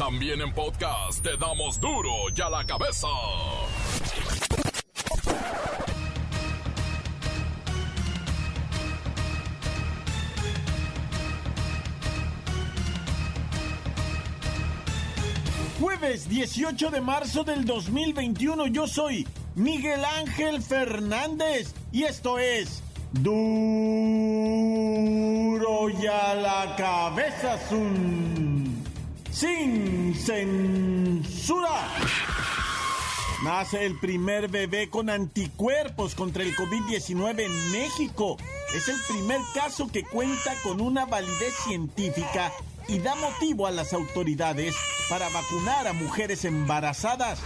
También en podcast te damos duro y a la cabeza. Jueves 18 de marzo del 2021 yo soy Miguel Ángel Fernández y esto es Duro y a la cabeza sin censura. Nace el primer bebé con anticuerpos contra el COVID-19 en México. Es el primer caso que cuenta con una validez científica y da motivo a las autoridades para vacunar a mujeres embarazadas.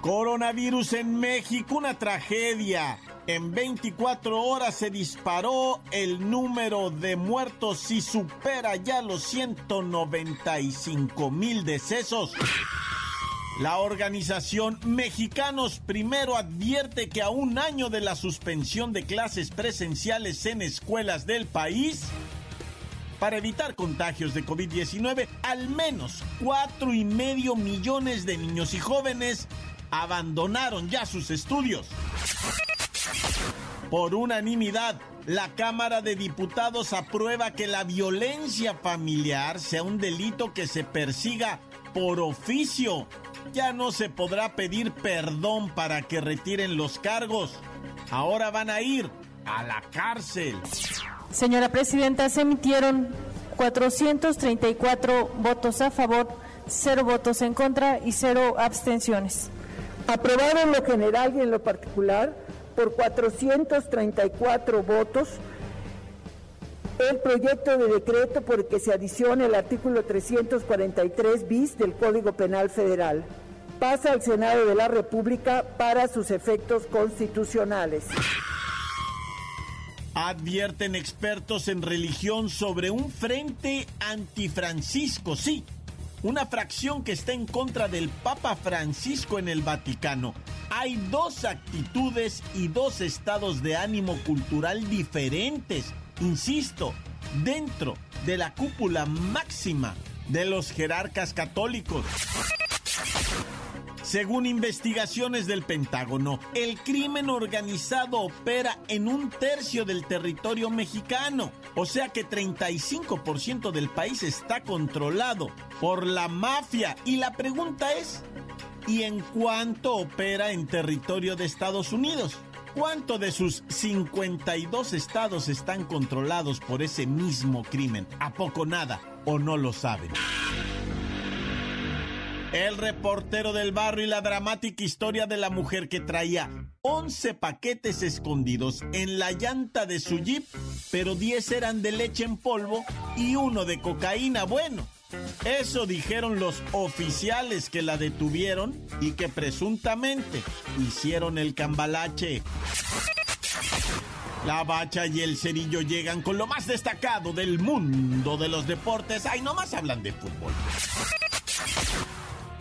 Coronavirus en México, una tragedia. En 24 horas se disparó el número de muertos y supera ya los 195 mil decesos. La organización Mexicanos Primero advierte que a un año de la suspensión de clases presenciales en escuelas del país, para evitar contagios de COVID-19, al menos cuatro y medio millones de niños y jóvenes abandonaron ya sus estudios. Por unanimidad, la Cámara de Diputados aprueba que la violencia familiar sea un delito que se persiga por oficio. Ya no se podrá pedir perdón para que retiren los cargos. Ahora van a ir a la cárcel. Señora Presidenta, se emitieron 434 votos a favor, cero votos en contra y cero abstenciones. Aprobado en lo general y en lo particular por 434 votos el proyecto de decreto por el que se adiciona el artículo 343 bis del Código Penal Federal. Pasa al Senado de la República para sus efectos constitucionales. Advierten expertos en religión sobre un frente antifrancisco, sí, una fracción que está en contra del Papa Francisco en el Vaticano. Hay dos actitudes y dos estados de ánimo cultural diferentes, insisto, dentro de la cúpula máxima de los jerarcas católicos. Según investigaciones del Pentágono, el crimen organizado opera en un tercio del territorio mexicano, o sea que 35% del país está controlado por la mafia. Y la pregunta es, ¿y en cuánto opera en territorio de Estados Unidos? ¿Cuánto de sus 52 estados están controlados por ese mismo crimen? ¿A poco nada? ¿O no lo saben? El reportero del barrio y la dramática historia de la mujer que traía 11 paquetes escondidos en la llanta de su jeep, pero 10 eran de leche en polvo y uno de cocaína. Bueno, eso dijeron los oficiales que la detuvieron y que presuntamente hicieron el cambalache. La bacha y el cerillo llegan con lo más destacado del mundo de los deportes. Ay, nomás hablan de fútbol.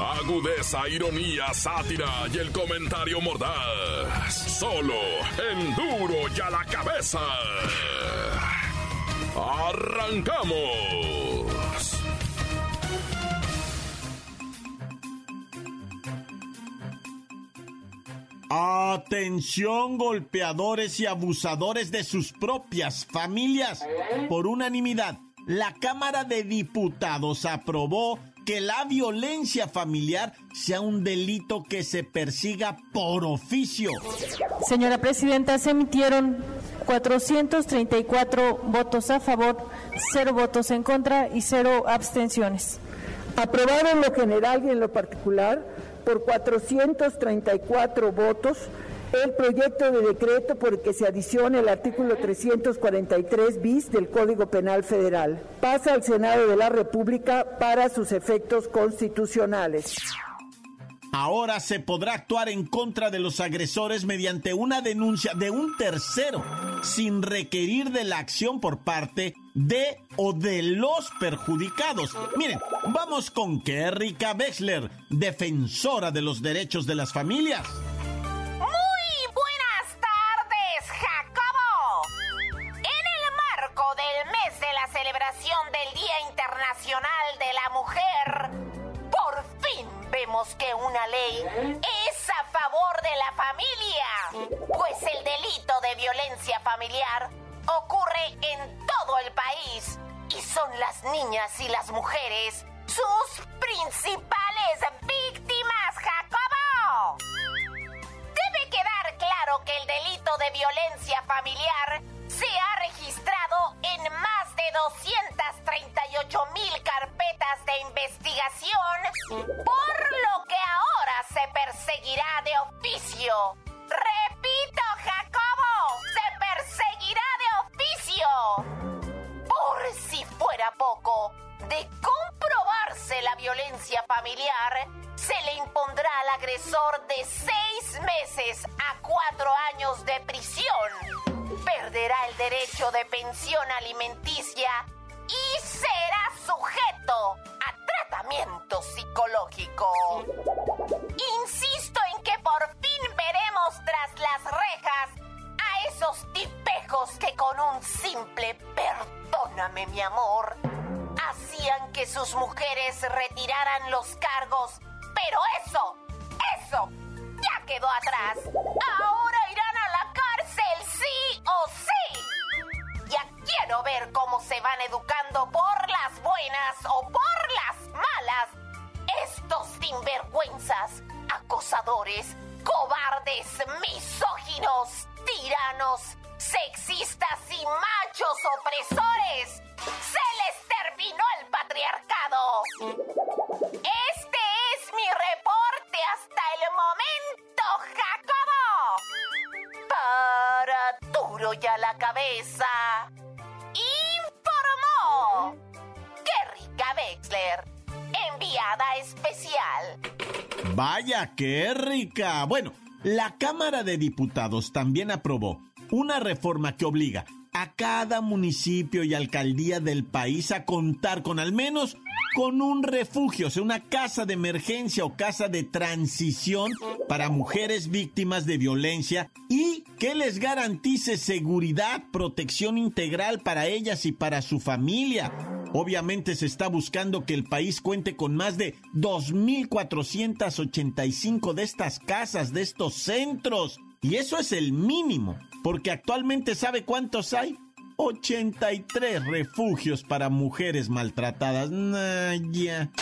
Agudeza, ironía, sátira y el comentario mordaz. Solo en duro y a la cabeza. ¡Arrancamos! Atención golpeadores y abusadores de sus propias familias. Por unanimidad, la Cámara de Diputados aprobó que la violencia familiar sea un delito que se persiga por oficio. Señora Presidenta, se emitieron 434 votos a favor, cero votos en contra y cero abstenciones. Aprobado en lo general y en lo particular por 434 votos el proyecto de decreto por el que se adiciona el artículo 343 bis del Código Penal Federal. Pasa al Senado de la República para sus efectos constitucionales. Ahora se podrá actuar en contra de los agresores mediante una denuncia de un tercero, sin requerir de la acción por parte de o de los perjudicados. Miren, vamos con Kerrika Wexler, defensora de los derechos de las familias. Que una ley es a favor de la familia, pues el delito de violencia familiar ocurre en todo el país y son las niñas y las mujeres sus principales víctimas, Jacobo. Debe quedar claro que el delito de violencia familiar se ha registrado en más de 238 mil carpetas de investigación, por lo que ahora se perseguirá de oficio. Repito, Jacobo, se perseguirá de oficio. Por si fuera poco, de comprobarse la violencia familiar, se le impondrá al agresor de seis meses a cuatro años de prisión perderá el derecho de pensión alimenticia y será sujeto a tratamiento psicológico. Insisto en que por fin veremos tras las rejas a esos tipejos que con un simple perdóname mi amor hacían que sus mujeres retiraran los cargos. Pero eso, eso, ya quedó atrás. Ahora cárcel, sí o sí. Ya quiero ver cómo se van educando por las buenas o por las malas estos sinvergüenzas, acosadores, cobardes, misóginos, tiranos, sexistas y machos opresores. Informó. ¡Qué rica Wexler! Enviada especial. Vaya, qué rica. Bueno, la Cámara de Diputados también aprobó una reforma que obliga a cada municipio y alcaldía del país a contar con al menos con un refugio, o sea, una casa de emergencia o casa de transición para mujeres víctimas de violencia y que les garantice seguridad, protección integral para ellas y para su familia. Obviamente se está buscando que el país cuente con más de 2.485 de estas casas, de estos centros. Y eso es el mínimo, porque actualmente ¿sabe cuántos hay? 83 refugios para mujeres maltratadas. Duro ya.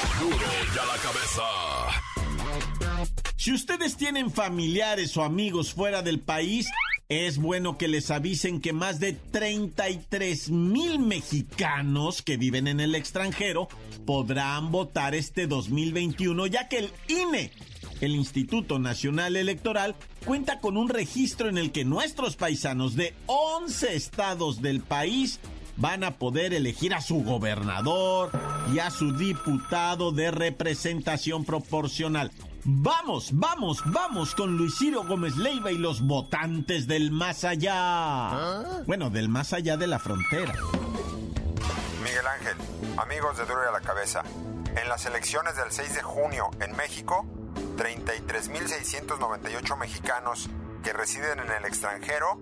Si ustedes tienen familiares o amigos fuera del país, es bueno que les avisen que más de 33 mil mexicanos que viven en el extranjero podrán votar este 2021, ya que el INE el Instituto Nacional Electoral cuenta con un registro en el que nuestros paisanos de 11 estados del país van a poder elegir a su gobernador y a su diputado de representación proporcional. Vamos, vamos, vamos con Luis Ciro Gómez Leiva y los votantes del más allá. ¿Ah? Bueno, del más allá de la frontera. Miguel Ángel, amigos de Duro y a la Cabeza, en las elecciones del 6 de junio en México, 33.698 mexicanos que residen en el extranjero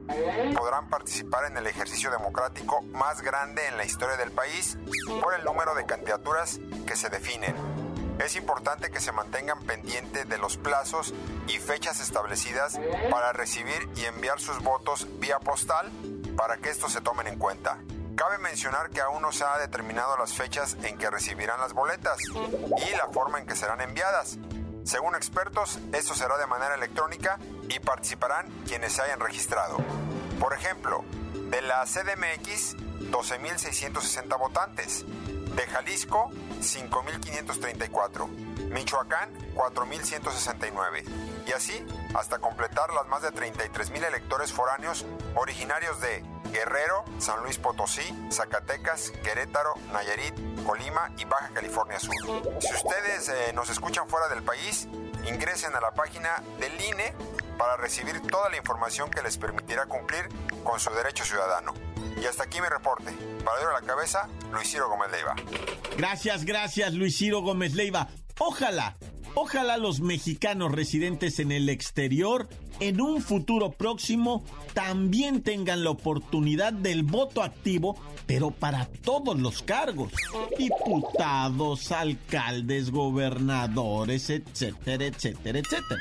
podrán participar en el ejercicio democrático más grande en la historia del país por el número de candidaturas que se definen. Es importante que se mantengan pendientes de los plazos y fechas establecidas para recibir y enviar sus votos vía postal para que estos se tomen en cuenta. Cabe mencionar que aún no se ha determinado las fechas en que recibirán las boletas y la forma en que serán enviadas. Según expertos, esto será de manera electrónica y participarán quienes se hayan registrado. Por ejemplo, de la CDMX, 12.660 votantes. De Jalisco, 5.534. Michoacán 4.169 y así hasta completar las más de 33.000 electores foráneos originarios de Guerrero, San Luis Potosí, Zacatecas, Querétaro, Nayarit, Colima y Baja California Sur. Si ustedes eh, nos escuchan fuera del país, ingresen a la página del INE para recibir toda la información que les permitirá cumplir con su derecho ciudadano. Y hasta aquí mi reporte. Para a la cabeza, Luis Ciro Gómez Leiva. Gracias, gracias, Luis Ciro Gómez Leiva. Ojalá, ojalá los mexicanos residentes en el exterior en un futuro próximo también tengan la oportunidad del voto activo, pero para todos los cargos. Diputados, alcaldes, gobernadores, etcétera, etcétera, etcétera.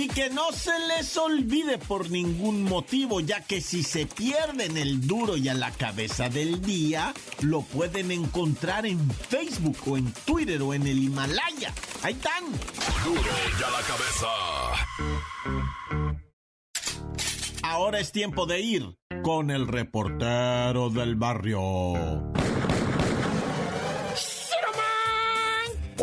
Y que no se les olvide por ningún motivo, ya que si se pierden el duro y a la cabeza del día, lo pueden encontrar en Facebook o en Twitter o en el Himalaya. Ahí están. Duro y a la cabeza. Ahora es tiempo de ir con el reportero del barrio.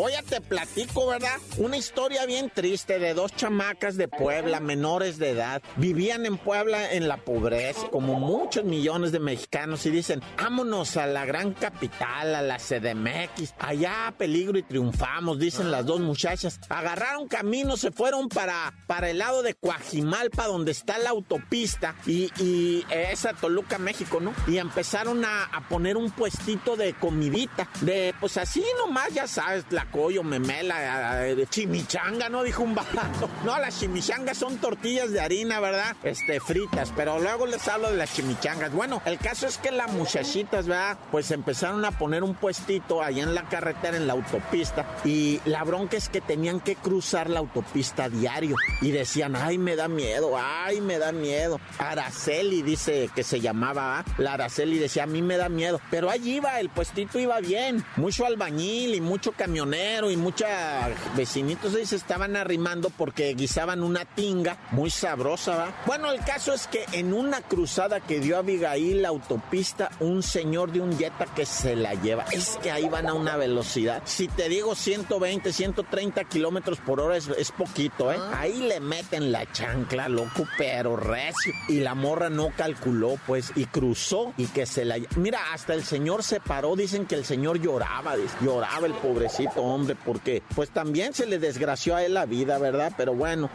Hoy te platico, ¿verdad? Una historia bien triste de dos chamacas de Puebla, menores de edad. Vivían en Puebla en la pobreza, como muchos millones de mexicanos, y dicen, vámonos a la gran capital, a la CDMX. Allá peligro y triunfamos, dicen las dos muchachas. Agarraron camino, se fueron para, para el lado de Coajimalpa, donde está la autopista, y, y esa Toluca, México, ¿no? Y empezaron a, a poner un puestito de comidita, de pues así nomás, ya sabes, la coyo, memela, chimichanga, ¿no? Dijo un barato. No, las chimichangas son tortillas de harina, ¿verdad? Este, fritas, pero luego les hablo de las chimichangas. Bueno, el caso es que las muchachitas, ¿verdad? Pues empezaron a poner un puestito ahí en la carretera, en la autopista, y la bronca es que tenían que cruzar la autopista diario. Y decían, ay, me da miedo, ay, me da miedo. Araceli dice que se llamaba, la Araceli decía, a mí me da miedo. Pero allí iba, el puestito iba bien. Mucho albañil y mucho camionero y muchos vecinitos ahí se estaban arrimando porque guisaban una tinga muy sabrosa, ¿va? Bueno, el caso es que en una cruzada que dio Abigail la autopista, un señor de un Jetta que se la lleva. Es que ahí van a una velocidad. Si te digo 120, 130 kilómetros por hora es, poquito, ¿eh? Ah. Ahí le meten la chancla, loco, pero recio. Y la morra no calculó, pues, y cruzó y que se la... Mira, hasta el señor se paró, dicen que el señor lloraba, lloraba el pobrecito hombre, porque pues también se le desgració a él la vida, ¿verdad? Pero bueno.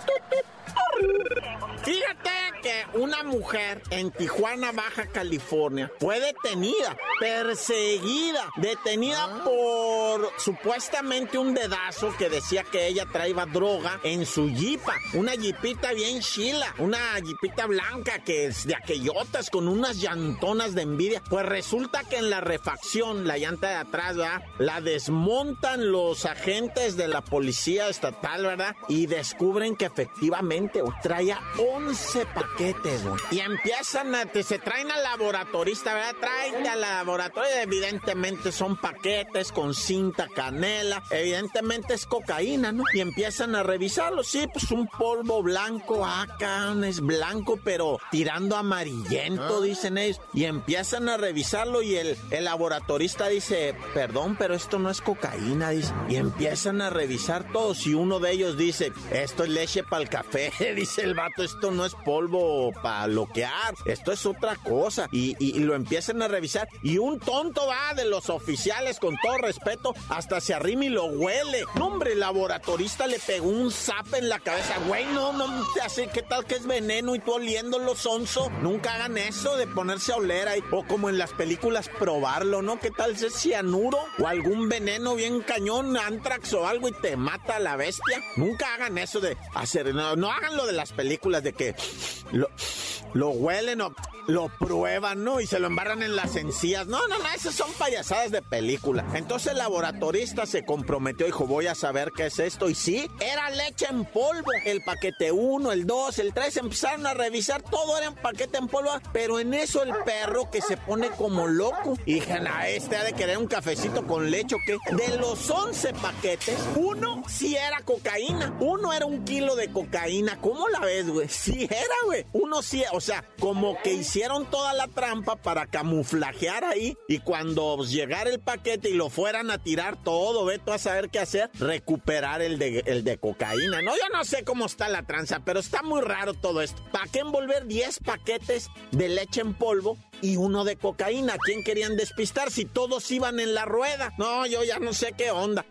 Fíjate que una mujer en Tijuana, Baja California, fue detenida, perseguida, detenida ah. por supuestamente un dedazo que decía que ella traía droga en su jipa, una jipita bien chila, una jipita blanca que es de aquellotas con unas llantonas de envidia. Pues resulta que en la refacción, la llanta de atrás, ¿verdad? La desmontan los agentes de la policía estatal, ¿verdad? Y descubren que efectivamente traía 11 paquetes, Y empiezan a, se traen al laboratorista, ¿verdad? Traen al laboratorio, evidentemente son paquetes con cinta canela, evidentemente es cocaína, ¿no? Y empiezan a revisarlo, sí, pues un polvo blanco, acá es blanco, pero tirando amarillento, ah. dicen ellos. Y empiezan a revisarlo y el, el laboratorista dice, perdón, pero esto no es cocaína, dice. Y empiezan a revisar todos y uno de ellos dice, esto es leche para el café, dice el vato, esto no es polvo para bloquear, esto es otra cosa. Y, lo empiezan a revisar. Y un tonto va de los oficiales, con todo respeto, hasta se arrima y lo huele. No, hombre, el laboratorista le pegó un zap en la cabeza. Güey, no, no hace, ¿qué tal que es veneno y tú oliéndolo sonso? Nunca hagan eso de ponerse a oler ahí. O como en las películas, probarlo, ¿no? ¿Qué tal si es cianuro o algún veneno bien cañón, antrax o algo y te mata a la bestia? Nunca hagan eso de hacer, no, no hagan lo de las películas de que lo, lo huelen o lo prueban, ¿no? Y se lo embarran en las encías. No, no, no, esas son payasadas de película. Entonces el laboratorista se comprometió, dijo, voy a saber qué es esto. Y sí, era leche en polvo. El paquete 1, el 2, el 3, empezaron a revisar, todo era en paquete en polvo. Pero en eso el perro que se pone como loco. Y dijeron, a este ha de querer un cafecito con leche o qué. De los 11 paquetes, uno sí era cocaína. Uno era un kilo de cocaína. ¿Cómo la ves, güey? Sí era, güey. Uno sí, o sea, como que hicieron toda la trampa para camuflajear ahí y cuando llegara el paquete y lo fueran a tirar todo, ve a saber qué hacer, recuperar el de, el de cocaína. No, yo no sé cómo está la tranza, pero está muy raro todo esto. ¿Para qué envolver 10 paquetes de leche en polvo y uno de cocaína? ¿Quién querían despistar si todos iban en la rueda? No, yo ya no sé qué onda.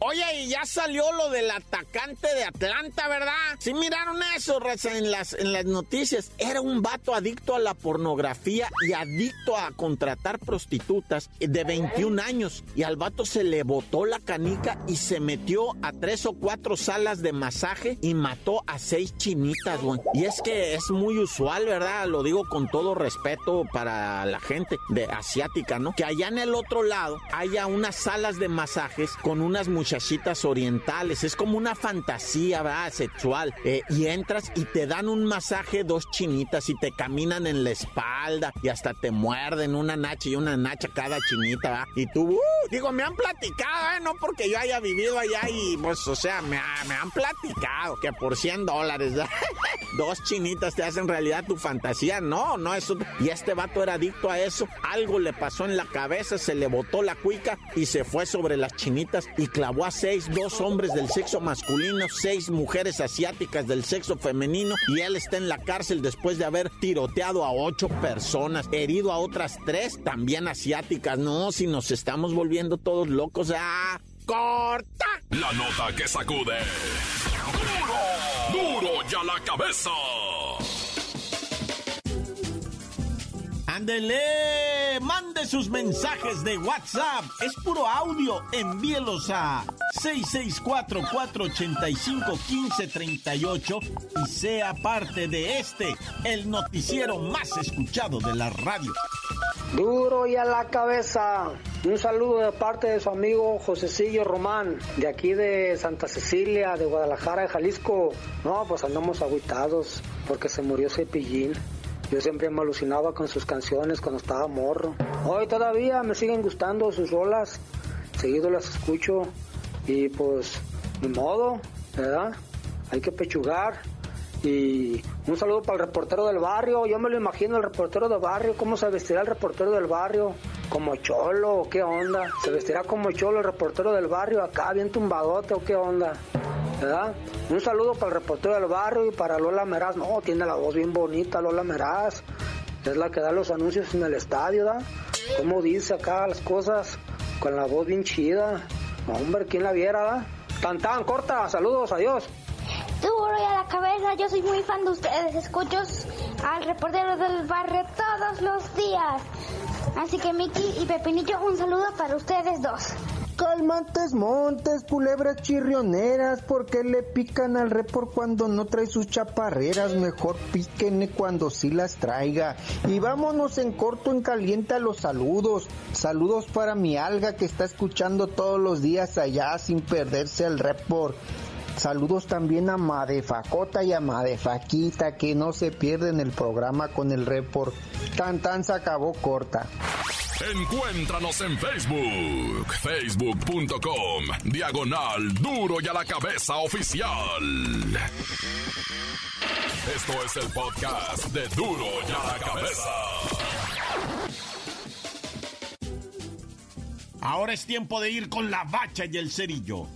Oye, y ya salió lo del atacante de Atlanta, ¿verdad? Sí miraron eso, en las, en las noticias. Era un vato adicto a la pornografía y adicto a contratar prostitutas de 21 años. Y al vato se le botó la canica y se metió a tres o cuatro salas de masaje y mató a seis chinitas. Y es que es muy usual, ¿verdad? Lo digo con todo respeto para la gente de asiática, ¿no? Que allá en el otro lado haya unas salas de masajes con unas muchachitas orientales. Es como una fantasía, ¿verdad? Sexual. Eh, y entras y te dan un masaje dos chinitas y te caminan en la espalda y hasta te muerden una nacha y una nacha cada chinita, ¿verdad? Y tú, uh, digo, me han platicado, ¿eh? No porque yo haya vivido allá y, pues, o sea, me, me han platicado que por 100 dólares, dos chinitas te hacen realidad tu fantasía. No, no, eso. Y este vato era adicto a eso. Algo le pasó en la cabeza, se le botó la cuica y se fue sobre las chinitas y clavó a seis, dos hombres del sexo masculino, seis mujeres asiáticas del sexo femenino y él está en la cárcel después de haber tiroteado a ocho personas, herido a otras tres, también asiáticas. No, si nos estamos volviendo todos locos, ¡ah! ¡Corta! La nota que sacude. ¡Duro! ¡Duro ya la cabeza! Ándele, sus mensajes de WhatsApp. Es puro audio. Envíelos a 664-485-1538 y sea parte de este, el noticiero más escuchado de la radio. Duro y a la cabeza. Un saludo de parte de su amigo Josecillo Román, de aquí de Santa Cecilia, de Guadalajara, de Jalisco. No, pues andamos aguitados porque se murió Cepillín. Yo siempre me alucinaba con sus canciones cuando estaba morro. Hoy todavía me siguen gustando sus rolas. Seguido las escucho y pues, de modo, ¿verdad? Hay que pechugar. Y un saludo para el reportero del barrio. Yo me lo imagino, el reportero del barrio. ¿Cómo se vestirá el reportero del barrio? ¿Como cholo o qué onda? ¿Se vestirá como cholo el reportero del barrio acá, bien tumbadote o qué onda? ¿Verdad? Un saludo para el reportero del barrio y para Lola Meraz. No, tiene la voz bien bonita Lola Meraz. Es la que da los anuncios en el estadio, ¿verdad? Como dice acá las cosas, con la voz bien chida. hombre, ¿quién la viera, ¿verdad? Tan tan, corta, saludos, adiós. Duro y a la cabeza, yo soy muy fan de ustedes. Escucho al reportero del barrio todos los días. Así que Miki y Pepinillo, un saludo para ustedes dos. Calmantes montes, culebras chirrioneras, ¿por qué le pican al report cuando no trae sus chaparreras? Mejor píquenle cuando sí las traiga. Y vámonos en corto, en caliente a los saludos. Saludos para mi alga que está escuchando todos los días allá sin perderse el report. Saludos también a Madefacota y a Madefaquita que no se pierden el programa con el report. Tan tan se acabó corta. Encuéntranos en Facebook, facebook.com, diagonal duro y a la cabeza oficial. Esto es el podcast de duro y a la cabeza. Ahora es tiempo de ir con la bacha y el cerillo.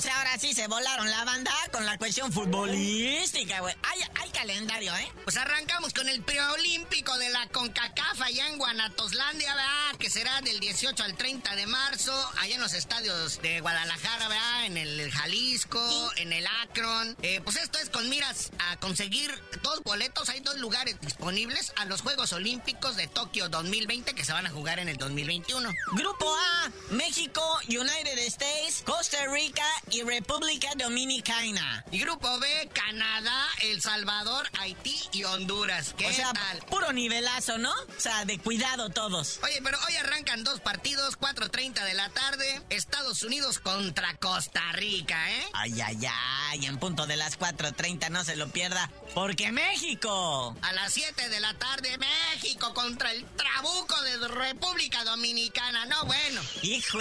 Se volaron la banda con la cuestión futbolística, güey. Hay, calendario, ¿eh? Pues arrancamos con el preolímpico de la CONCACAF allá en Guanatoslandia, ¿verdad? Que será del 18 al 30 de marzo, allá en los estadios de Guadalajara, ¿verdad? En el Jalisco, en el Akron. Eh, pues esto es con miras conseguir dos boletos, hay dos lugares disponibles a los Juegos Olímpicos de Tokio 2020 que se van a jugar en el 2021. Grupo A, México, United States, Costa Rica y República Dominicana. Y grupo B, Canadá, El Salvador, Haití y Honduras. ¿Qué o sea, tal? puro nivelazo, ¿no? O sea, de cuidado todos. Oye, pero hoy arrancan dos partidos, 4.30 de la tarde, Estados Unidos contra Costa Rica, ¿eh? Ay, ay, ay, en punto de las 4.30 no se lo porque México. A las 7 de la tarde, México contra el Trabuco de República Dominicana, no bueno. Hijo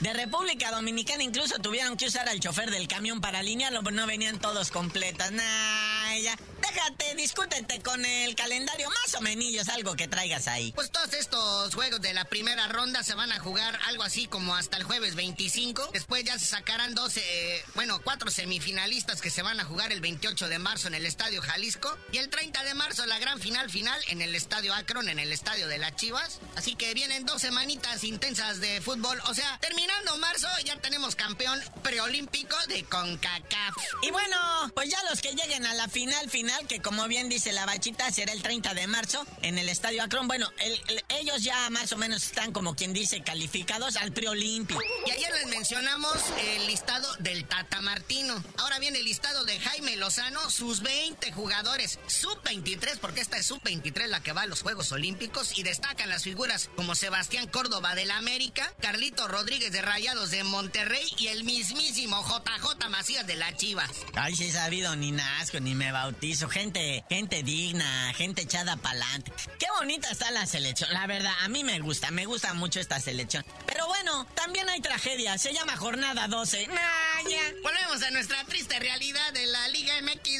de República Dominicana incluso tuvieron que usar al chofer del camión para alinearlo, pero no venían todos completas. Nah, ya. Déjate, discútete con el calendario más o menos, algo que traigas ahí. Pues todos estos juegos de la primera ronda se van a jugar algo así como hasta el jueves 25. Después ya se sacarán 12, eh, bueno, cuatro semifinalistas que se van a jugar el 28 de marzo en el Estadio Jalisco. Y el 30 de marzo la gran final final en el Estadio Akron, en el Estadio de las Chivas. Así que vienen dos semanitas intensas de fútbol. O sea, terminando marzo ya tenemos campeón preolímpico de CONCACAF. Y bueno, pues ya los que lleguen a la final final, que como bien dice la bachita, será el 30 de marzo en el Estadio Akron. Bueno, el- el- ellos ya más o menos están como quien dice calificados al preolímpico. Y ayer les mencionamos el listado del Tata Martino. Ahora viene el listado de Jaime Lozano, sus 20 jugadores sub-23, porque esta es sub-23 la que va a los Juegos Olímpicos, y destacan las figuras como Sebastián Córdoba del América, Carlito Rodríguez de Rayados de Monterrey y el mismísimo JJ Macías de la Chivas. Ay, sí he sabido, ni nazco, ni me bautizo. Gente, gente digna, gente echada pa'lante. Qué bonita está la selección. La verdad, a mí me gusta, me gusta mucho esta selección. Pero bueno, también hay tragedia. Se llama Jornada 12. Nah, ya. Volvemos a nuestra triste realidad de la Liga MX.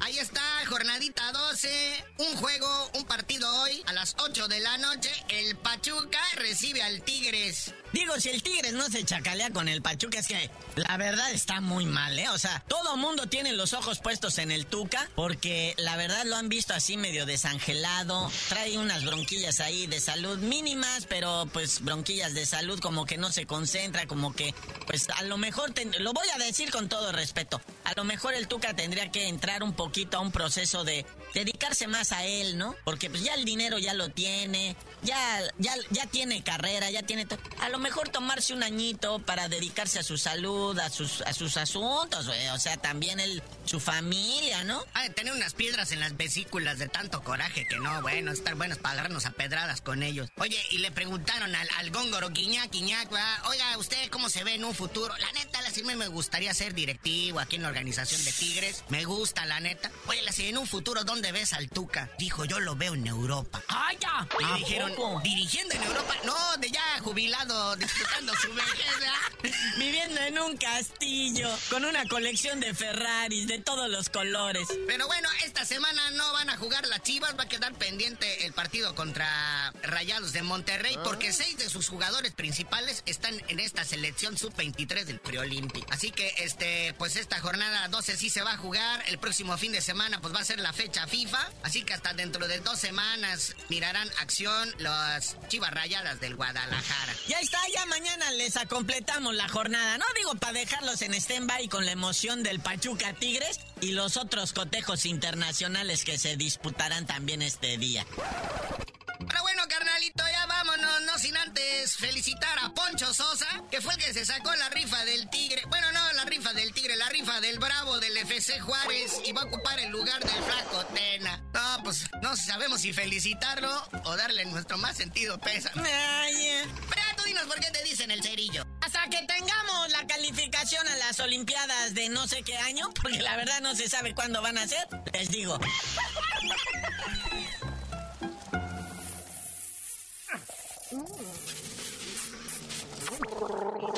Ahí está, jornadita 12. Un juego, un partido hoy a las 8 de la noche. El Pachuca recibe al Tigres. Digo, si el Tigres no se chacalea con el Pachuca, es que la verdad está muy mal, ¿eh? O sea, todo mundo tiene los ojos puestos en el Tuca, porque la verdad lo han visto así medio desangelado. Trae unas bronquillas ahí de salud mínimas, pero pues bronquillas de salud como que no se concentra, como que, pues a lo mejor, lo voy a decir con todo respeto, a lo mejor el Tuca tendría que entrar un poquito a un proceso de dedicarse más a él, ¿no? Porque pues ya el dinero ya lo tiene, ya, ya, ya tiene carrera, ya tiene todo. A lo mejor tomarse un añito para dedicarse a su salud, a sus, a sus asuntos. O sea, también el, su familia, ¿no? Ha de tener unas piedras en las vesículas de tanto coraje que no, bueno, estar buenos para agarrarnos a pedradas con ellos. Oye, y le preguntaron al, al góngoro Quiñac, ¿verdad? oiga, ¿usted cómo se ve en un futuro? La neta, la me me gustaría ser directivo aquí en la organización de Tigres. Me gusta, la neta. Oye, la en un futuro, ¿dónde ves al Tuca? Dijo, yo lo veo en Europa. ¡Ay, ya! Y ¿A le dijeron, dirigiendo en Europa. No, de ya jubilado, disfrutando su vejez, ¿verdad? Viviendo en un castillo, con una colección de Ferraris de todos los colores. Pero bueno, esta semana no van a jugar las Chivas, va a quedar pendiente el partido contra Rayados de Monterrey, porque seis de sus jugadores principales están en esta selección sub-23 del preolímpico. Así que, este, pues esta jornada 12 sí se va a jugar. El próximo fin de semana, pues va a ser la fecha FIFA. Así que hasta dentro de dos semanas mirarán acción las Chivas Rayadas del Guadalajara. Ya está, ya mañana les completamos la jornada. No digo para dejarlos en stand-by con la emoción del Pachuca Tigres y los otros cotejos internacionales que se disputarán también este día. Pero bueno, carnalito, ya vámonos, no sin antes felicitar a Poncho Sosa, que fue el que se sacó la rifa del Tigre. Bueno, no la rifa del Tigre, la rifa del Bravo del FC Juárez y va a ocupar el lugar del Flaco Tena. No, sabemos si felicitarlo o darle nuestro más sentido pésame. Ay, eh. Pero tú dinos por qué te dicen el cerillo. Hasta que tengamos la calificación a las Olimpiadas de no sé qué año, porque la verdad no se sabe cuándo van a ser, les digo.